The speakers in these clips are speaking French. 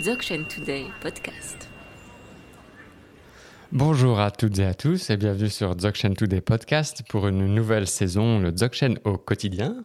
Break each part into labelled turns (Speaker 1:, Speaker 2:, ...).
Speaker 1: Dzogchen Today podcast.
Speaker 2: Bonjour à toutes et à tous et bienvenue sur Dzogchen Today podcast pour une nouvelle saison, le Dzogchen au quotidien,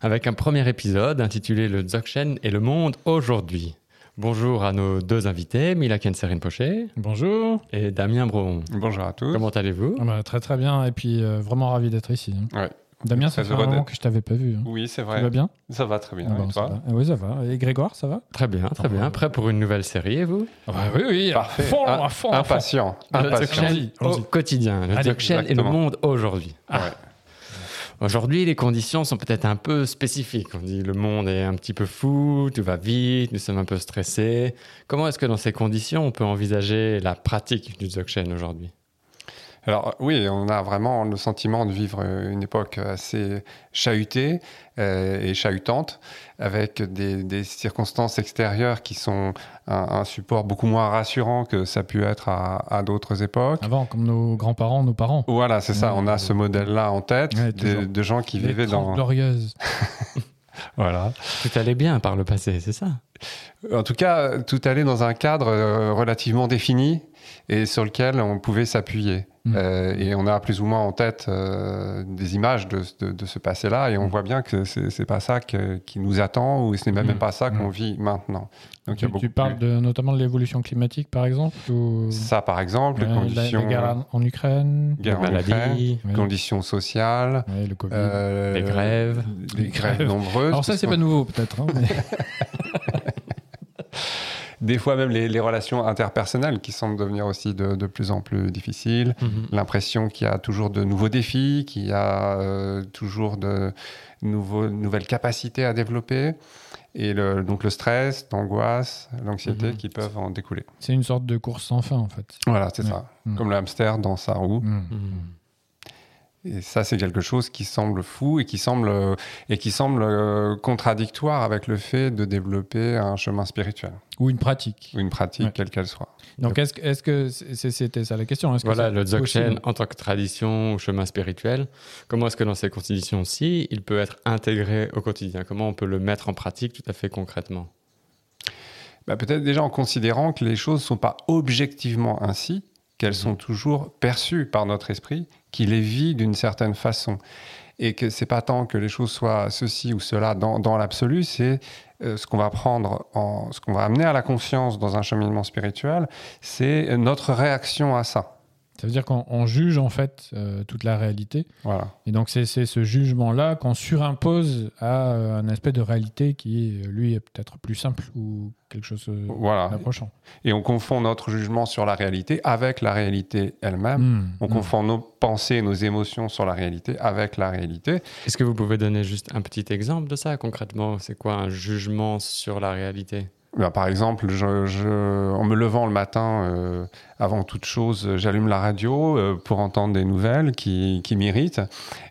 Speaker 2: avec un premier épisode intitulé Le Dzogchen et le monde aujourd'hui. Bonjour à nos deux invités, Mila Kenserine Pochet
Speaker 3: Bonjour.
Speaker 2: et Damien Brohon.
Speaker 4: Bonjour à tous.
Speaker 2: Comment allez-vous?
Speaker 3: Ah bah, très très bien et puis euh, vraiment ravi d'être ici. hein.
Speaker 4: Ouais.
Speaker 3: Damien, ça
Speaker 4: Très
Speaker 3: fait un moment que je t'avais pas vu. hein.
Speaker 4: Oui, c'est
Speaker 3: Tu
Speaker 4: vrai.
Speaker 3: vas bien
Speaker 4: Ça va très bien.
Speaker 3: Ah bon,
Speaker 4: et
Speaker 3: ça
Speaker 4: toi
Speaker 3: va. Ah Oui, ça va. Et Grégoire, ça va
Speaker 2: Très bien, très bien. Prêt pour une nouvelle série et vous
Speaker 3: Ah bah Oui, oui.
Speaker 4: Parfait.
Speaker 3: À fond,
Speaker 4: Ah,
Speaker 3: à fond, à fond.
Speaker 4: Impatient.
Speaker 2: Le
Speaker 4: Impatient.
Speaker 3: Allons-y,
Speaker 2: au quotidien, le et le monde aujourd'hui.
Speaker 4: Ouais.
Speaker 2: Aujourd'hui, les conditions sont peut-être un peu spécifiques. On dit le monde est un petit peu fou, tout va vite, nous sommes un peu stressés. Comment est-ce que dans ces conditions, on peut envisager la pratique du Dzogchen aujourd'hui?
Speaker 4: Alors oui, on a vraiment le sentiment de vivre une époque assez chahutée euh, et chahutante, avec des, des circonstances extérieures qui sont un, un support beaucoup moins rassurant que ça a pu être à, à d'autres époques.
Speaker 3: Avant, comme nos grands-parents, nos parents.
Speaker 4: Voilà, c'est ça. On a ce modèle-là en tête
Speaker 3: Ouais,
Speaker 4: de, gens qui
Speaker 3: Les
Speaker 4: vivaient dans.
Speaker 3: glorieuses.
Speaker 4: Voilà.
Speaker 2: Tout allait bien par le passé, c'est ça?
Speaker 4: En tout cas, tout allait dans un cadre euh, relativement défini et sur lequel on pouvait s'appuyer.
Speaker 3: Mm.
Speaker 4: Euh, et on a plus ou moins en tête euh, des images de, de- de ce passé-là et on voit bien que c'est pas ça que- qui nous attend ou ce n'est même,
Speaker 3: Mm.
Speaker 4: pas ça qu'on
Speaker 3: Mm.
Speaker 4: vit maintenant. Donc
Speaker 3: Tu,
Speaker 4: beaucoup
Speaker 3: tu parles de, notamment de l'évolution climatique, par exemple ou...
Speaker 4: ça par exemple, les conditions,
Speaker 3: la, guerre en- Ukraine,
Speaker 4: guerre en
Speaker 2: Maladie,
Speaker 4: Ukraine, conditions sociales,
Speaker 3: Ouais, le Covid.
Speaker 4: euh,
Speaker 2: Les grèves.
Speaker 4: les
Speaker 3: Les
Speaker 4: grèves
Speaker 3: grèves.
Speaker 4: nombreuses.
Speaker 3: Alors ça, c'est
Speaker 4: ce
Speaker 3: pas nouveau peut-être. hein, mais-
Speaker 4: Des fois même les, les relations interpersonnelles qui semblent devenir aussi de, de plus en plus difficiles. l'impression qu'il y a toujours de nouveaux défis, qu'il y a euh, toujours de nouveaux, nouvelles capacités à développer, et le, donc le stress, l'angoisse, l'anxiété
Speaker 2: Mhm.
Speaker 4: qui peuvent en découler.
Speaker 3: C'est une sorte de course sans fin en fait.
Speaker 4: Voilà, c'est
Speaker 3: Ouais.
Speaker 4: ça.
Speaker 3: Mm.
Speaker 4: Comme le hamster dans sa roue. Et ça, c'est quelque chose qui semble fou et qui semble, et qui semble euh, contradictoire avec le fait de développer un chemin spirituel
Speaker 3: Ou une pratique.
Speaker 4: ou une pratique,
Speaker 3: Ouais.
Speaker 4: quelle qu'elle soit.
Speaker 3: Donc, est-ce que- est-ce que c'est- c'était ça la question que
Speaker 2: Voilà, le Dzogchen en tant que tradition ou chemin spirituel, comment est-ce que dans ces conditions-ci, il peut être intégré au quotidien? Comment on peut le mettre en pratique tout à fait concrètement?
Speaker 4: Bah, Peut-être déjà en considérant que les choses ne sont pas objectivement ainsi, qu'elles sont toujours perçues par notre esprit, qui les vit d'une certaine façon. Et que c'est pas tant que les choses soient ceci ou cela dans, l'absolu, c'est euh, ce qu'on va prendre, en, ce qu'on va amener à la conscience dans un cheminement spirituel, c'est notre réaction à ça.
Speaker 3: Ça veut dire qu'on on juge en fait euh, toute la réalité.
Speaker 4: Voilà.
Speaker 3: Et donc, c'est c'est ce jugement-là qu'on surimpose à euh, un aspect de réalité qui, lui, est peut-être plus simple ou quelque chose euh,
Speaker 4: voilà.
Speaker 3: d'approchant.
Speaker 4: Et on confond notre jugement sur la réalité avec la réalité elle-même.
Speaker 3: Mm,
Speaker 4: On
Speaker 3: mm.
Speaker 4: confond nos pensées, nos émotions sur la réalité avec la réalité.
Speaker 2: Est-ce que vous pouvez donner juste un petit exemple de ça concrètement? C'est quoi un jugement sur la réalité?
Speaker 4: Ben, par exemple, je, je- en me levant le matin, euh, avant toute chose, j'allume la radio euh, pour entendre des nouvelles qui, qui m'irritent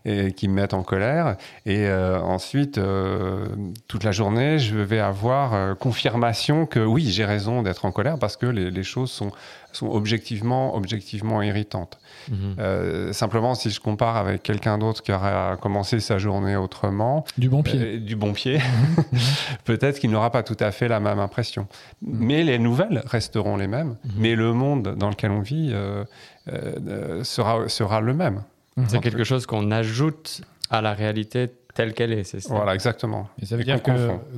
Speaker 4: et qui me mettent en colère. Et euh, ensuite, euh, toute la journée, je vais avoir euh, confirmation que oui, j'ai raison d'être en colère parce que les, les choses sont, sont objectivement, objectivement irritantes.
Speaker 2: Mhm.
Speaker 4: Euh, simplement, si je compare avec quelqu'un d'autre qui aurait commencé sa journée autrement,
Speaker 3: Du bon pied.
Speaker 4: euh, du bon pied, peut-être qu'il n'aura pas tout à fait la même impression. Mais les nouvelles resteront les mêmes,
Speaker 2: Mhm.
Speaker 4: mais le monde dans lequel on vit euh, euh, sera, sera le même.
Speaker 2: C'est quelque chose qu'on ajoute à la réalité telle qu'elle est, c'est ça?
Speaker 4: Voilà, exactement.
Speaker 3: Et ça veut
Speaker 4: Et
Speaker 3: dire que,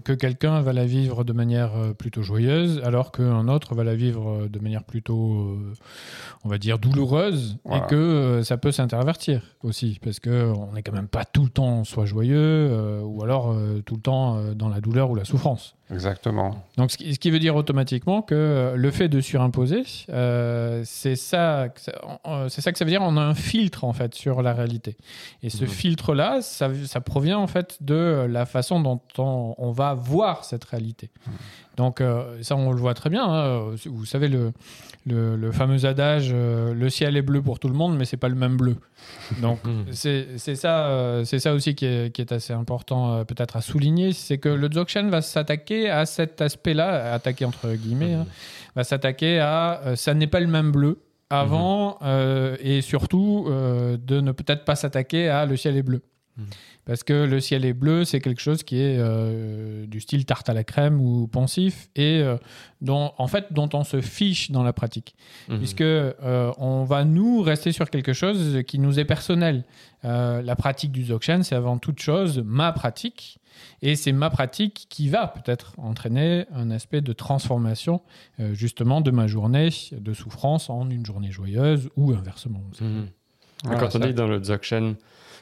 Speaker 3: que quelqu'un va la vivre de manière euh, plutôt joyeuse, alors qu'un autre va la vivre de manière plutôt, on va dire, douloureuse,
Speaker 4: Voilà.
Speaker 3: et que ça peut s'intervertir aussi, parce qu'on n'est quand même pas tout le temps soit joyeux, euh, ou alors euh, tout le temps dans la douleur ou la souffrance.
Speaker 4: Exactement.
Speaker 3: Donc, ce qui, ce qui veut dire automatiquement que euh, le fait de surimposer, euh, c'est ça, que ça- c'est ça que ça veut dire. On a un filtre en fait sur la réalité. Et ce
Speaker 2: Mhm.
Speaker 3: filtre-là, ça, ça provient en fait de la façon dont on, on va voir cette réalité. Donc euh, ça, on le voit très bien. hein. Vous savez le, le, le fameux adage euh, "le ciel est bleu pour tout le monde, mais c'est pas le même bleu". Donc
Speaker 2: Mhm.
Speaker 3: c'est ça, c'est ça aussi qui est, qui est assez important peut-être à souligner, c'est que le Dzogchen va s'attaquer à cet aspect-là, attaquer entre guillemets, hein, va s'attaquer à euh, ça n'est pas le même bleu avant euh, et surtout euh, de ne peut-être pas s'attaquer à le ciel est bleu.
Speaker 2: Mhm.
Speaker 3: Parce que le ciel est bleu, c'est quelque chose qui est euh, du style tarte à la crème ou pensif et euh, dont, en fait, dont on se fiche dans la pratique.
Speaker 2: Mhm.
Speaker 3: Puisque euh, on va nous rester sur quelque chose qui nous est personnel. Euh, la pratique du Dzogchen, c'est avant toute chose ma pratique. Et c'est ma pratique qui va peut-être entraîner un aspect de transformation, euh, justement, de ma journée de souffrance en une journée joyeuse ou inversement.
Speaker 2: Mhm.
Speaker 4: Voilà,
Speaker 2: Quand on
Speaker 4: ça-
Speaker 2: dit dans le Dzogchen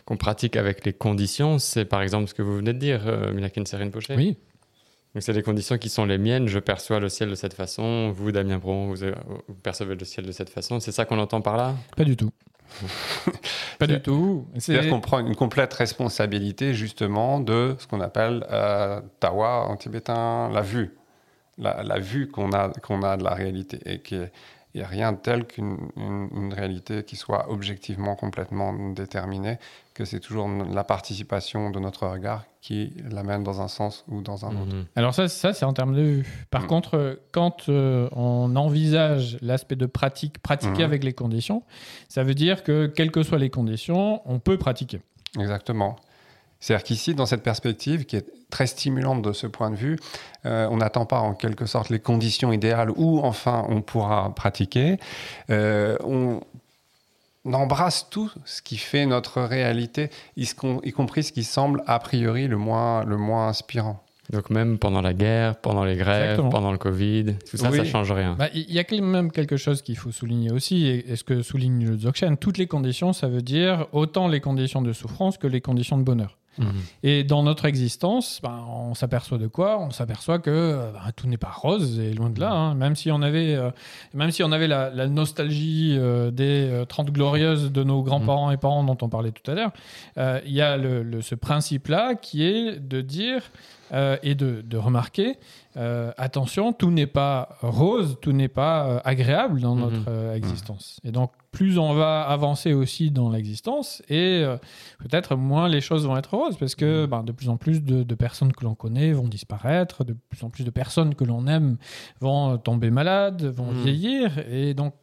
Speaker 2: qu'on pratique avec les conditions, c'est par exemple ce que vous venez de dire, euh, Minakin Rinpoche.
Speaker 3: Oui,
Speaker 2: Donc c'est les conditions qui sont les miennes. Je perçois le ciel de cette façon. Vous, Damien Bron, vous, euh, vous percevez le ciel de cette façon. C'est ça qu'on entend par là?
Speaker 3: Pas du tout. pas du
Speaker 4: C'est-
Speaker 3: tout.
Speaker 4: C'est-à-dire
Speaker 3: C'est
Speaker 4: qu'on prend une complète responsabilité justement de ce qu'on appelle euh, tawa en tibétain, la vue. La, la vue qu'on a, qu'on a de la réalité. Et qu'il n'y a rien de tel qu'une une, une réalité qui soit objectivement complètement déterminée, que c'est toujours la participation de notre regard qui l'amène dans un sens ou dans un autre.
Speaker 2: Mhm.
Speaker 3: Alors ça, ça c'est en termes de vue. Par
Speaker 4: Mm.
Speaker 3: contre, euh, quand euh, on envisage l'aspect de pratique, pratiquer
Speaker 4: Mhm.
Speaker 3: avec les conditions, ça veut dire que quelles que soient les conditions, on peut pratiquer.
Speaker 4: Exactement. C'est-à-dire qu'ici, dans cette perspective qui est très stimulante de ce point de vue, euh, on n'attend pas en quelque sorte les conditions idéales où enfin on pourra pratiquer. Euh, on embrasse tout ce qui fait notre réalité, y, compris ce qui semble a priori le moins, le moins inspirant.
Speaker 2: Donc même pendant la guerre, pendant les grèves,
Speaker 3: Exactement.
Speaker 2: pendant le Covid, tout ça,
Speaker 4: Oui.
Speaker 2: ça change rien.
Speaker 3: Bah, Il y a quand même quelque chose qu'il faut souligner aussi, et et ce que souligne le Dzogchen, toutes les conditions, ça veut dire autant les conditions de souffrance que les conditions de bonheur.
Speaker 2: Mhm.
Speaker 3: Et dans notre existence, ben, on s'aperçoit de quoi? On s'aperçoit que euh, ben, tout n'est pas rose, et loin de là. hein. Même si on avait, euh, même si on avait la, la nostalgie euh, des 30 glorieuses de nos grands-parents et parents dont on parlait tout à l'heure, il y a le- le- ce principe-là qui est de dire euh, et de, de remarquer, euh, attention, tout n'est pas rose, tout n'est pas euh, agréable dans
Speaker 2: Mhm.
Speaker 3: notre euh, existence. Et donc, plus on va avancer aussi dans l'existence, et peut-être moins les choses vont être roses, parce que ben, de plus en plus de, de personnes que l'on connaît vont disparaître, de plus en plus de personnes que l'on aime vont tomber malades, vont
Speaker 2: Mhm.
Speaker 3: vieillir, et donc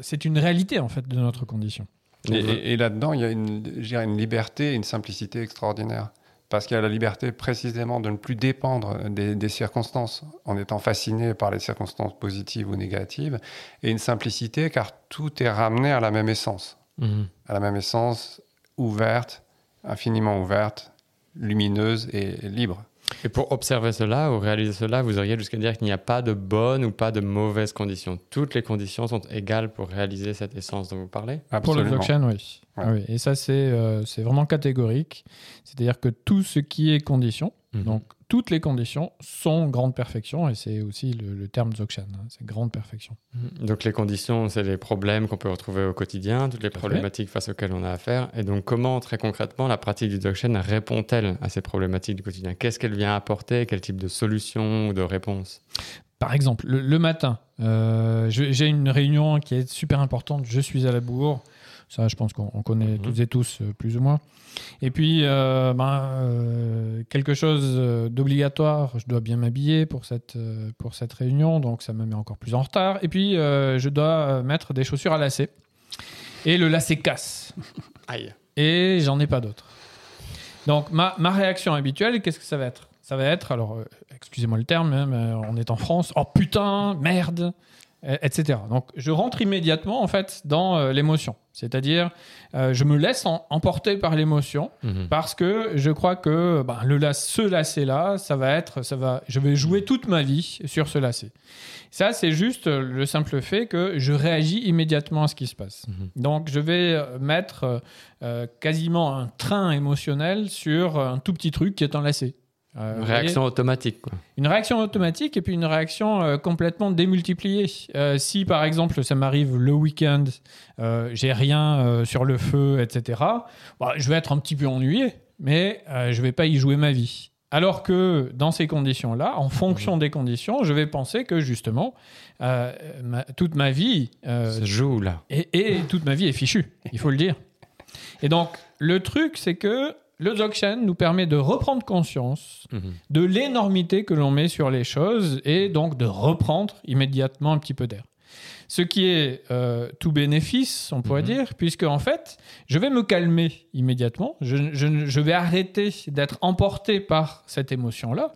Speaker 3: c'est une réalité en fait de notre condition.
Speaker 4: Et, et- et là-dedans, il y a une, une liberté et une simplicité extraordinaire. Parce qu'il y a la liberté précisément de ne plus dépendre des, des circonstances en étant fasciné par les circonstances positives ou négatives, et une simplicité car tout est ramené à la même essence,
Speaker 2: Mhm.
Speaker 4: à la même essence ouverte, infiniment ouverte, lumineuse et libre.
Speaker 2: Et pour observer cela ou réaliser cela, vous auriez jusqu'à dire qu'il n'y a pas de bonnes ou pas de mauvaises conditions. Toutes les conditions sont égales pour réaliser cette essence dont vous parlez.
Speaker 3: Pour le oui.
Speaker 4: Ouais.
Speaker 3: Ah oui. Et ça, c'est euh, c'est vraiment catégorique. C'est-à-dire que tout ce qui est condition,
Speaker 2: Mhm.
Speaker 3: donc toutes les conditions sont grande perfection, et c'est aussi le, le terme Dzogchen, hein, c'est grande perfection.
Speaker 2: Mhm. Donc les conditions, c'est les problèmes qu'on peut retrouver au quotidien, toutes les problématiques face auxquelles on a affaire. Et donc comment, très concrètement, la pratique du Dzogchen répond-elle à ces problématiques du quotidien? Qu'est-ce qu'elle vient apporter? Quel type de solution ou de réponse?
Speaker 3: Par exemple, le, le matin, euh, j'ai une réunion qui est super importante, je suis à la bourre. Ça, je pense qu'on on connaît
Speaker 2: Mhm.
Speaker 3: toutes et tous, euh, plus ou moins. Et puis, euh, ben, euh, quelque chose euh, d'obligatoire, je dois bien m'habiller pour cette, pour cette réunion, donc ça me met encore plus en retard. Et puis, euh, je dois mettre des chaussures à lacets. Et le lacet casse.
Speaker 2: Aïe
Speaker 3: Et j'en ai pas d'autres. Donc, ma, ma réaction habituelle, qu'est-ce que ça va être? Ça va être, alors, excusez-moi le terme, hein, mais on est en France, oh putain, merde, etc. Donc, je rentre immédiatement, en fait, dans euh, l'émotion. C'est-à-dire, euh, je me laisse en- emporter par l'émotion
Speaker 2: Mhm.
Speaker 3: parce que je crois que ben, le lac- ce lacet-là, ça va être, ça va, je vais jouer toute ma vie sur ce lacet. Ça, c'est juste euh, le simple fait que je réagis immédiatement à ce qui se passe.
Speaker 2: Mhm.
Speaker 3: Donc, je vais euh, mettre euh, euh, quasiment un train émotionnel sur un tout petit truc qui est un lacet. Euh, vous
Speaker 2: Réaction automatique. Quoi.
Speaker 3: une réaction automatique et puis une réaction euh, complètement démultipliée. Euh, si par exemple ça m'arrive le week-end, j'ai rien sur le feu, etc., bah, je vais être un petit peu ennuyé, mais je vais pas y jouer ma vie. Alors que dans ces conditions-là, en fonction des conditions, je vais penser que justement, ma- toute ma vie
Speaker 2: Se joue là.
Speaker 3: et, et toute ma vie est fichue, il faut le dire. Et donc, le truc, c'est que le Dzogchen nous permet de reprendre conscience
Speaker 2: Mhm.
Speaker 3: de l'énormité que l'on met sur les choses et donc de reprendre immédiatement un petit peu d'air. Ce qui est euh, tout bénéfice, on pourrait
Speaker 2: Mhm.
Speaker 3: dire, puisque en fait, je vais me calmer immédiatement. Je, je- je vais arrêter d'être emporté par cette émotion-là,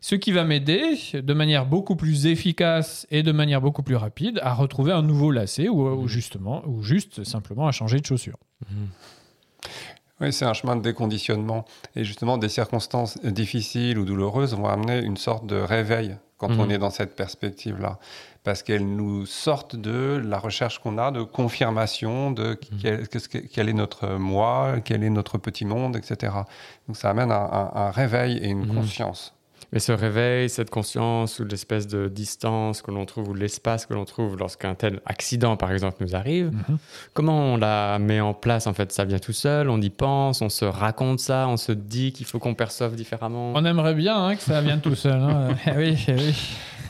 Speaker 3: ce qui va m'aider de manière beaucoup plus efficace et de manière beaucoup plus rapide à retrouver un nouveau lacet ou, ou justement, ou juste simplement à changer de chaussure.
Speaker 4: Oui, c'est un chemin de déconditionnement. Et justement, des circonstances difficiles ou douloureuses vont amener une sorte de réveil quand
Speaker 2: Mhm.
Speaker 4: on est dans cette perspective-là. Parce qu'elles nous sortent de la recherche qu'on a de confirmation de quel, qu'est-ce que- quel est notre moi, quel est notre petit monde, etc. Donc ça amène un, un- un réveil et une
Speaker 2: Mhm.
Speaker 4: conscience.
Speaker 2: Mais ce réveil, cette conscience ou l'espèce de distance que l'on trouve ou l'espace que l'on trouve lorsqu'un tel accident, par exemple, nous arrive,
Speaker 3: Mhm.
Speaker 2: comment on la met en place En fait, ça vient tout seul, on y pense, on se raconte ça, on se dit qu'il faut qu'on perçoive différemment?
Speaker 3: On aimerait bien hein, que ça vienne tout seul. hein. Eh oui, eh oui.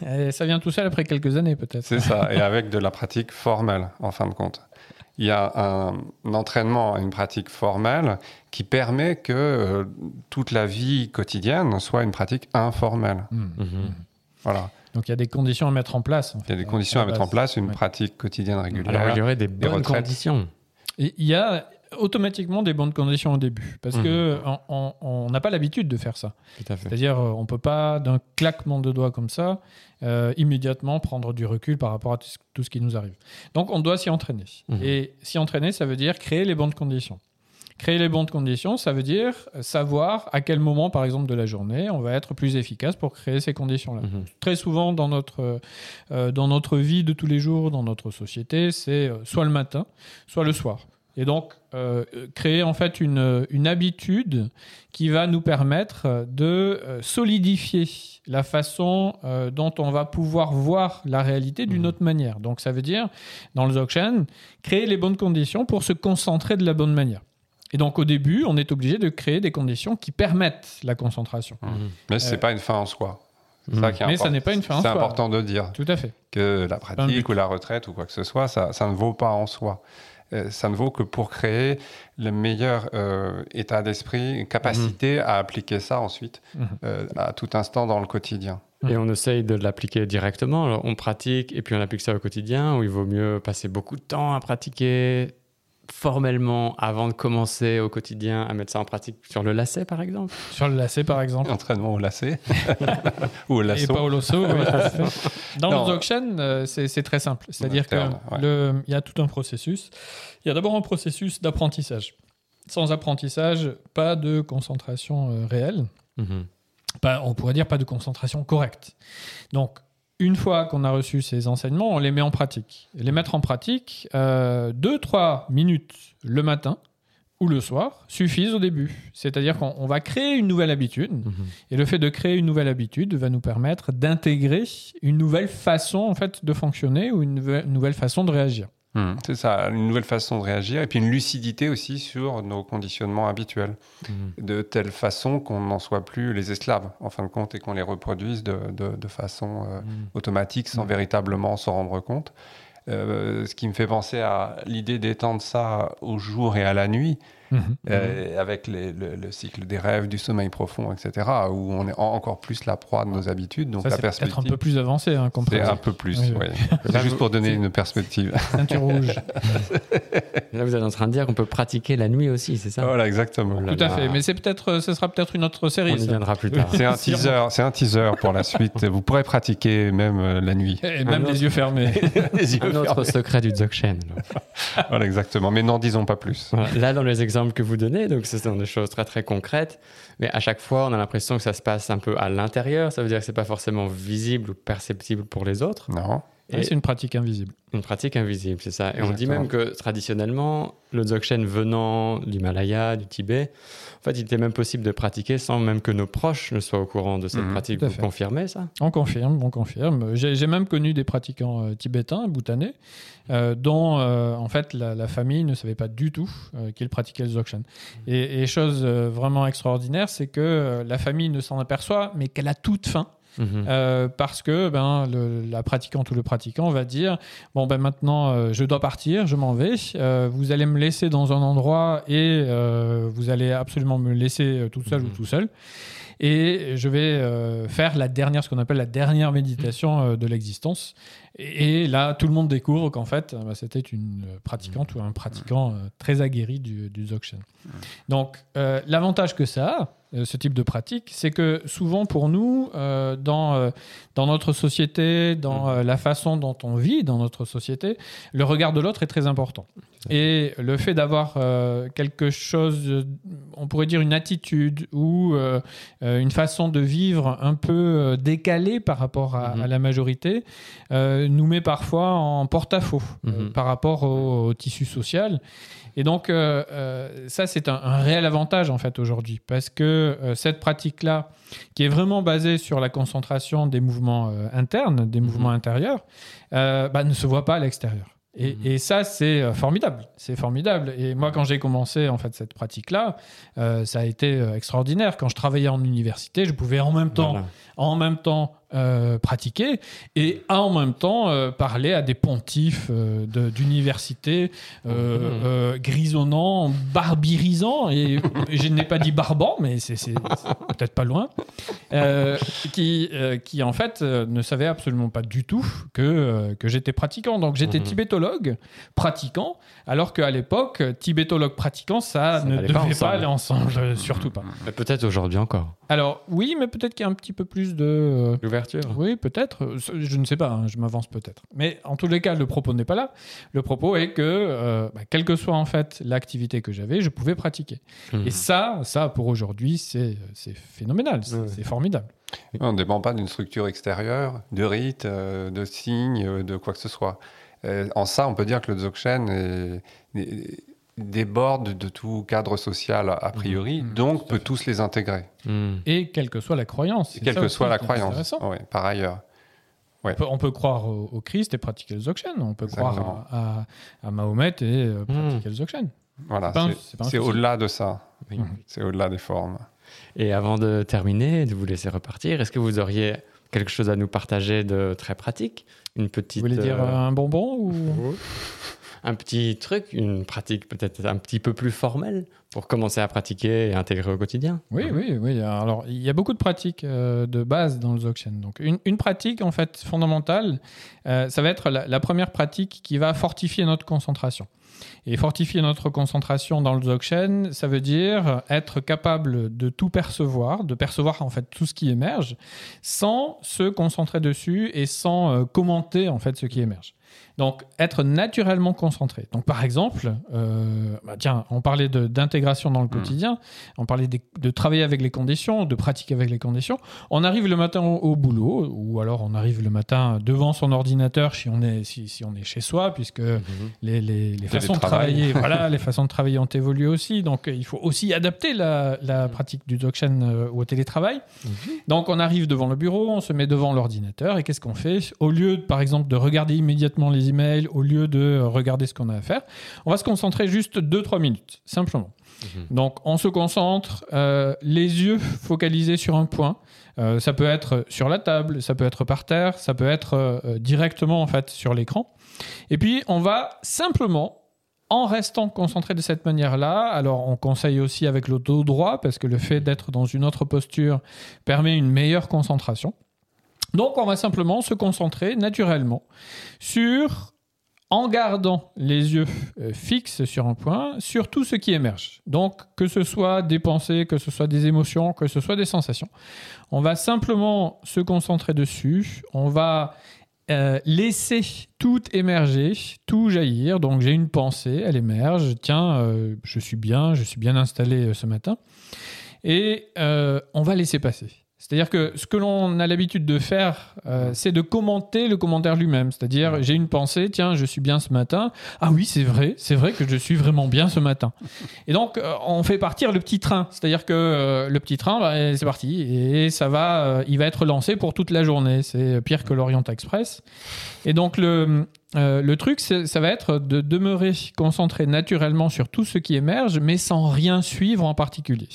Speaker 3: Eh, ça vient tout seul après quelques années peut-être.
Speaker 4: C'est ça, et avec de la pratique formelle, en fin de compte. Il y a un, un entraînement, une pratique formelle qui permet que euh, toute la vie quotidienne soit une pratique informelle.
Speaker 3: Hmm.
Speaker 2: Mhm.
Speaker 4: Voilà.
Speaker 3: Donc il y a des conditions à mettre en place. en
Speaker 4: Il y a des conditions à mettre en place, une
Speaker 3: Ouais.
Speaker 4: pratique quotidienne régulière.
Speaker 2: Alors, il y aurait des bonnes
Speaker 4: retraites.
Speaker 2: conditions.
Speaker 3: Et il y a automatiquement des bonnes conditions au début parce
Speaker 2: Mhm.
Speaker 3: que on- n'a pas l'habitude de faire ça. C'est-à-dire euh, on peut pas d'un claquement de doigts comme ça euh, immédiatement prendre du recul par rapport à tout ce- qui nous arrive. Donc on doit s'y entraîner.
Speaker 2: Mhm.
Speaker 3: Et s'y entraîner, ça veut dire créer les bonnes conditions. Créer les bonnes conditions, ça veut dire savoir à quel moment, par exemple, de la journée, on va être plus efficace pour créer ces conditions-là.
Speaker 2: Mhm.
Speaker 3: Très souvent dans notre, euh, dans notre vie de tous les jours, dans notre société, c'est soit le matin, soit le soir. Et donc, euh, créer en fait une, une habitude qui va nous permettre de euh, solidifier la façon euh, dont on va pouvoir voir la réalité d'une
Speaker 2: Mhm.
Speaker 3: autre manière. Donc, ça veut dire, dans le Dzogchen, créer les bonnes conditions pour se concentrer de la bonne manière. Et donc, au début, on est obligé de créer des conditions qui permettent la concentration.
Speaker 2: Mhm.
Speaker 4: Mais ce n'est
Speaker 3: Euh,
Speaker 4: pas une fin en soi. Ça qui
Speaker 3: Mais ça
Speaker 4: important.
Speaker 3: n'est pas une fin en
Speaker 4: C'est
Speaker 3: soi.
Speaker 4: important de dire
Speaker 3: Tout à fait.
Speaker 4: que la pratique ou la retraite ou quoi que ce soit, ça, ça ne vaut pas en soi. Euh, ça ne vaut que pour créer le meilleur euh, état d'esprit, une capacité à appliquer ça ensuite
Speaker 3: Mhm.
Speaker 4: euh, à tout instant dans le quotidien.
Speaker 2: Et on essaye de l'appliquer directement. Alors, on pratique et puis on applique ça au quotidien, où il vaut mieux passer beaucoup de temps à pratiquer formellement avant de commencer au quotidien à mettre ça en pratique sur le lacet, par exemple.
Speaker 3: Sur le lacet, par exemple.
Speaker 4: Entraînement au lacet ou au
Speaker 3: Et
Speaker 4: lasso.
Speaker 3: pas au lasso, oui. Dans
Speaker 4: Non.
Speaker 3: le Dzogchen, euh, c'est très simple. C'est-à-dire qu'il
Speaker 4: ouais.
Speaker 3: y a tout un processus. Il y a d'abord un processus d'apprentissage. Sans apprentissage, pas de concentration euh, réelle.
Speaker 2: Mhm.
Speaker 3: Pas, on pourrait dire pas de concentration correcte. Donc, une fois qu'on a reçu ces enseignements, on les met en pratique. Et les mettre en pratique, 2-3 minutes le matin ou le soir suffisent au début. C'est-à-dire qu'on on va créer une nouvelle habitude.
Speaker 2: Mhm.
Speaker 3: Et le fait de créer une nouvelle habitude va nous permettre d'intégrer une nouvelle façon en fait de fonctionner ou une nouvelle façon de réagir.
Speaker 4: Mhm, C'est ça, une nouvelle façon de réagir et puis une lucidité aussi sur nos conditionnements habituels,
Speaker 2: Mhm.
Speaker 4: de telle façon qu'on n'en soit plus les esclaves, en fin de compte, et qu'on les reproduise de, de- de façon euh,
Speaker 2: Mhm.
Speaker 4: automatique sans véritablement s'en rendre compte. Euh, ce qui me fait penser à l'idée d'étendre ça au jour et à la nuit, euh, avec les- le, le cycle des rêves, du sommeil profond, etc., où on est en- encore plus la proie de nos habitudes. Donc
Speaker 3: Ça,
Speaker 4: la
Speaker 3: c'est peut-être un
Speaker 4: perspective,
Speaker 3: peu plus avancé hein,
Speaker 4: c'est un peu plus.
Speaker 3: Oui,
Speaker 4: oui. juste pour donner une perspective.
Speaker 3: ceinture rouge.
Speaker 2: Là, vous êtes en train de dire qu'on peut pratiquer la nuit aussi, c'est ça?
Speaker 4: Voilà, exactement.
Speaker 2: Oh là
Speaker 3: Tout à
Speaker 2: là.
Speaker 3: fait. Mais c'est peut-être, euh, ce sera peut-être une autre
Speaker 2: On
Speaker 3: série.
Speaker 2: y
Speaker 3: ça.
Speaker 2: viendra plus tard.
Speaker 4: C'est un teaser, c'est un teaser pour la suite. Vous pourrez pratiquer même euh, la nuit.
Speaker 3: Et même
Speaker 2: Un
Speaker 3: les yeux fermés.
Speaker 4: Les yeux
Speaker 2: Un autre secret du Dzogchen.
Speaker 4: Voilà, exactement. Mais n'en disons pas plus.
Speaker 2: Voilà. Là, dans les exemples que vous donnez, donc ce sont des choses très très concrètes, mais à chaque fois, on a l'impression que ça se passe un peu à l'intérieur. Ça veut dire que c'est pas forcément visible ou perceptible pour les autres.
Speaker 4: Non.
Speaker 2: Et
Speaker 3: Ouais, c'est une pratique invisible.
Speaker 2: une pratique invisible, c'est ça. Et on dit même que traditionnellement, le Dzogchen venant du Himalaya, du Tibet, en fait, il était même possible de pratiquer sans même que nos proches ne soient au courant de cette
Speaker 4: Mhm,
Speaker 2: pratique. Vous confirmez ça?
Speaker 3: On confirme, on confirme. J'ai même connu des pratiquants euh, tibétains, bhoutanais, euh, dont euh, en fait la, la famille ne savait pas du tout euh, qu'ils pratiquaient le dzogchen. Et, et chose euh, vraiment extraordinaire, c'est que euh, la famille ne s'en aperçoit, mais qu'elle a toute faim.
Speaker 2: Mhm.
Speaker 3: Euh, parce que ben, le- la pratiquante ou le pratiquant va dire bon ben maintenant euh, je dois partir, je m'en vais, Euh, vous allez me laisser dans un endroit et vous allez absolument me laisser euh, tout seul
Speaker 2: Mhm.
Speaker 3: ou tout seul et je vais euh, faire la dernière ce qu'on appelle la dernière méditation euh, de l'existence et, et là tout le monde découvre qu'en fait euh, ben, c'était une pratiquante ou un pratiquant très aguerri du, du Dzogchen. Donc l'avantage que ça a ce type de pratique, c'est que souvent pour nous, dans, dans notre société, dans euh, la façon dont on vit dans notre société, le regard de l'autre est très important. Et le fait d'avoir quelque chose, on pourrait dire une attitude ou euh, euh, une façon de vivre un peu euh, décalée par rapport à,
Speaker 2: Mhm.
Speaker 3: à la majorité, euh, nous met parfois en porte-à-faux
Speaker 2: Mhm.
Speaker 3: par rapport au, au tissu social. Et donc, ça, c'est un, un réel avantage, en fait, aujourd'hui, parce que cette pratique-là, qui est vraiment basée sur la concentration des mouvements internes, des mouvements intérieurs, bah, ne se voit pas à l'extérieur. Et,
Speaker 2: Mhm.
Speaker 3: et ça, c'est euh, formidable. C'est formidable. Et moi, quand j'ai commencé en fait cette pratique-là, euh, ça a été euh, extraordinaire. Quand je travaillais en université, je pouvais en même temps
Speaker 2: Voilà.
Speaker 3: En même temps euh, pratiquer et en même temps euh, parler à des pontifs euh, de- d'université
Speaker 2: Mhm.
Speaker 3: euh, grisonnants, barbirisants, et je n'ai pas dit barbant, mais c'est peut-être pas loin, qui, qui en fait ne savaient absolument pas du tout que, que j'étais pratiquant. Donc j'étais
Speaker 2: Mhm.
Speaker 3: tibétologue pratiquant, alors qu'à l'époque, tibétologue pratiquant, ça,
Speaker 2: Ça
Speaker 3: ne devait
Speaker 2: pas
Speaker 3: pas, aller ensemble, surtout pas.
Speaker 2: Mais peut-être aujourd'hui encore.
Speaker 3: Alors oui, mais peut-être qu'il y a un petit peu plus de... euh,
Speaker 2: L'ouverture.
Speaker 3: oui, peut-être. Euh, Je ne sais pas, hein, je m'avance peut-être. Mais en tous les cas, le propos n'est pas là. Le propos est que, euh, bah, quelle que soit en fait l'activité que j'avais, je pouvais pratiquer.
Speaker 2: Mhm.
Speaker 3: Et ça, ça pour aujourd'hui, c'est c'est phénoménal, c'est formidable.
Speaker 4: On ne dépend pas d'une structure extérieure, de rites, euh, de signes, euh, de quoi que ce soit. Euh, en ça, on peut dire que le Dzogchen est- est- déborde de tout cadre social a priori,
Speaker 3: Mhm.
Speaker 4: donc peut tous les intégrer,
Speaker 2: Mhm.
Speaker 3: Et quelle que soit la croyance.
Speaker 4: quelle que soit la croyance. Ouais, par ailleurs.
Speaker 3: On, peut, on peut croire au, au Christ et pratiquer le Dzogchen. On peut
Speaker 4: Exactement.
Speaker 3: croire à, à- à Mahomet et euh, pratiquer le Dzogchen.
Speaker 4: Voilà,
Speaker 3: C'est
Speaker 4: au-delà de ça.
Speaker 2: Oui.
Speaker 3: Mhm.
Speaker 4: C'est au-delà des formes.
Speaker 2: Et avant de terminer, de vous laisser repartir, est-ce que vous auriez quelque chose à nous partager de très pratique? Une petite.
Speaker 3: Vous voulez dire
Speaker 2: euh,
Speaker 3: un bonbon ou...
Speaker 2: un petit truc, une pratique peut-être un petit peu plus formelle pour commencer à pratiquer et intégrer au quotidien
Speaker 3: Oui, oui, oui. Alors, il y a beaucoup de pratiques euh, de base dans le Dzogchen. Donc, une, une pratique, en fait, fondamentale, euh, ça va être la, la première pratique qui va fortifier notre concentration. Et fortifier notre concentration dans le Dzogchen, ça veut dire être capable de tout percevoir, de percevoir, en fait, tout ce qui émerge, sans se concentrer dessus et sans euh, commenter, en fait, ce qui émerge. Donc, être naturellement concentré. Donc, par exemple, euh, bah, tiens, on parlait d'intégration dans le quotidien, on parlait de travailler avec les conditions, de pratiquer avec les conditions. On arrive le matin au, au boulot, ou alors on arrive le matin devant son ordinateur si on est, si, si on est chez soi, puisque
Speaker 2: Mhm.
Speaker 3: les, les- les façons de travailler, voilà, les façons de travailler ont évolué aussi. Donc, il faut aussi adapter la, la pratique du Dzogchen euh, au télétravail. Donc, on arrive devant le bureau, on se met devant l'ordinateur, et qu'est-ce qu'on fait? Au lieu, par exemple, de regarder immédiatement les emails, au lieu de regarder ce qu'on a à faire, on va se concentrer juste 2-3 minutes, simplement.
Speaker 2: Mhm.
Speaker 3: Donc, on se concentre, euh, les yeux focalisés sur un point. Euh, ça peut être sur la table, ça peut être par terre, ça peut être euh, directement en fait sur l'écran. Et puis, on va simplement en restant concentré de cette manière-là, alors on conseille aussi avec le dos droit, parce que le fait d'être dans une autre posture permet une meilleure concentration. Donc on va simplement se concentrer naturellement sur, en gardant les yeux euh, fixes sur un point, sur tout ce qui émerge. Donc que ce soit des pensées, que ce soit des émotions, que ce soit des sensations. On va simplement se concentrer dessus, on va euh, laisser tout émerger, tout jaillir. Donc j'ai une pensée, elle émerge. Tiens, euh, je suis bien, je suis bien installé ce matin. Et on va laisser passer. C'est-à-dire que ce que l'on a l'habitude de faire, euh, c'est de commenter le commentaire lui-même. C'est-à-dire, j'ai une pensée, tiens, je suis bien ce matin. Ah oui, c'est vrai, c'est vrai que je suis vraiment bien ce matin. Et donc, euh, on fait partir le petit train. C'est-à-dire que euh, le petit train, bah, c'est parti. Et ça va, il va être lancé pour toute la journée. C'est pire que l'Orient Express. Et donc, le, le truc, ça va être de demeurer concentré naturellement sur tout ce qui émerge, mais sans rien suivre en particulier.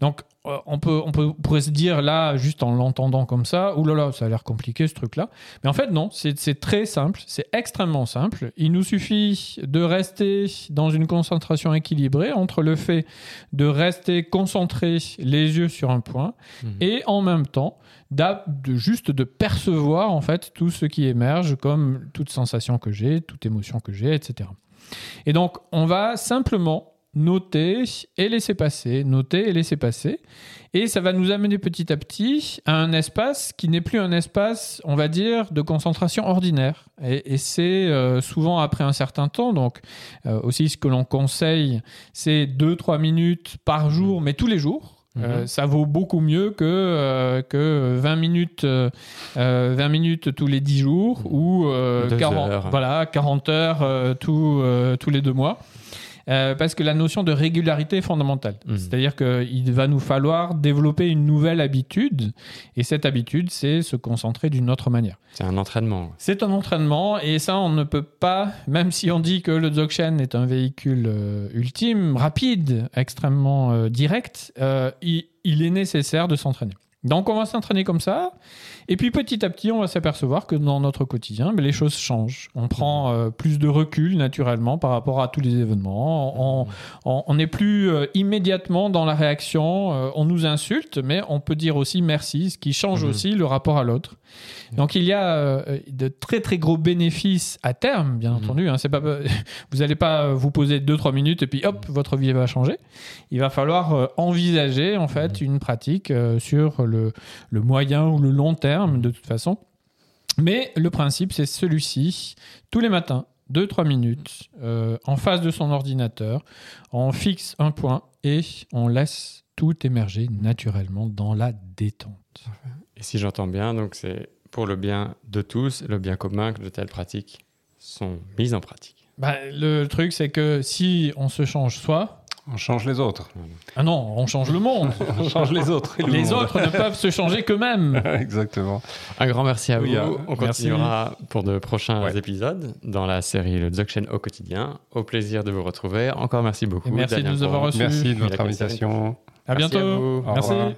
Speaker 3: Donc, euh, on, peut, on, peut, on pourrait se dire là, juste en l'entendant comme ça, oulala, ça a l'air compliqué ce truc-là. Mais en fait, non, c'est très simple, c'est extrêmement simple. Il nous suffit de rester dans une concentration équilibrée entre le fait de rester concentré les yeux sur un point
Speaker 2: Mhm.
Speaker 3: et en même temps de juste de percevoir en fait tout ce qui émerge comme toute sensation que j'ai, toute émotion que j'ai, etc. Et donc on va simplement noter et laisser passer, noter et laisser passer, et ça va nous amener petit à petit à un espace qui n'est plus un espace, on va dire, de concentration ordinaire. Et, et c'est euh, souvent après un certain temps, donc euh, aussi ce que l'on conseille, c'est 2-3 minutes par jour, mais tous les jours. Euh,
Speaker 2: Mhm.
Speaker 3: ça vaut beaucoup mieux que, euh, que 20 minutes, euh, euh, 20 minutes tous les 10 jours ou euh,
Speaker 2: Deux
Speaker 3: 40,
Speaker 2: heures.
Speaker 3: voilà, 40 heures euh, tous, euh, tous les deux mois. Euh, parce que la notion de régularité est fondamentale.
Speaker 2: Mhm.
Speaker 3: C'est-à-dire qu'il va nous falloir développer une nouvelle habitude. Et cette habitude, c'est se concentrer d'une autre manière.
Speaker 2: C'est un entraînement.
Speaker 3: C'est un entraînement et ça, on ne peut pas, même si on dit que le Dzogchen est un véhicule euh, ultime, rapide, extrêmement euh, direct, il, il est nécessaire de s'entraîner. Donc on va s'entraîner comme ça, et puis petit à petit on va s'apercevoir que dans notre quotidien, ben, les choses changent. On prend euh, plus de recul naturellement par rapport à tous les événements. On n'est plus euh, immédiatement dans la réaction, euh, on nous insulte, mais on peut dire aussi merci, ce qui change
Speaker 2: Mhm.
Speaker 3: aussi le rapport à l'autre. Donc il y a euh, de très très gros bénéfices à terme, bien
Speaker 2: Mhm.
Speaker 3: entendu. hein. C'est pas, vous n'allez pas vous poser 2-3 minutes et puis hop, votre vie va changer. Il va falloir euh, envisager en fait une pratique euh, sur le, le moyen ou le long terme de toute façon. Mais le principe c'est celui-ci. Tous les matins, 2-3 minutes en face de son ordinateur, on fixe un point et on laisse tout émerger naturellement dans la détente.
Speaker 2: Et si j'entends bien, donc c'est pour le bien de tous, le bien commun que de telles pratiques sont mises en pratique.
Speaker 3: Bah, le truc, c'est que si on se change soi,
Speaker 4: On change les autres.
Speaker 3: ah non, on change le monde.
Speaker 4: On change les autres. et le
Speaker 3: Les
Speaker 4: monde.
Speaker 3: autres ne peuvent se changer qu'eux-mêmes.
Speaker 4: Exactement.
Speaker 2: Un grand merci à
Speaker 4: Oui,
Speaker 2: vous. On
Speaker 3: merci.
Speaker 2: continuera pour de prochains
Speaker 4: Ouais.
Speaker 2: épisodes dans la série Le Dzogchen au quotidien. Au plaisir de vous retrouver. Encore merci beaucoup.
Speaker 3: Et merci de nous avoir reçus.
Speaker 4: Merci de votre invitation.
Speaker 3: À
Speaker 2: Merci
Speaker 3: bientôt.
Speaker 2: à vous.
Speaker 4: Au
Speaker 3: Merci.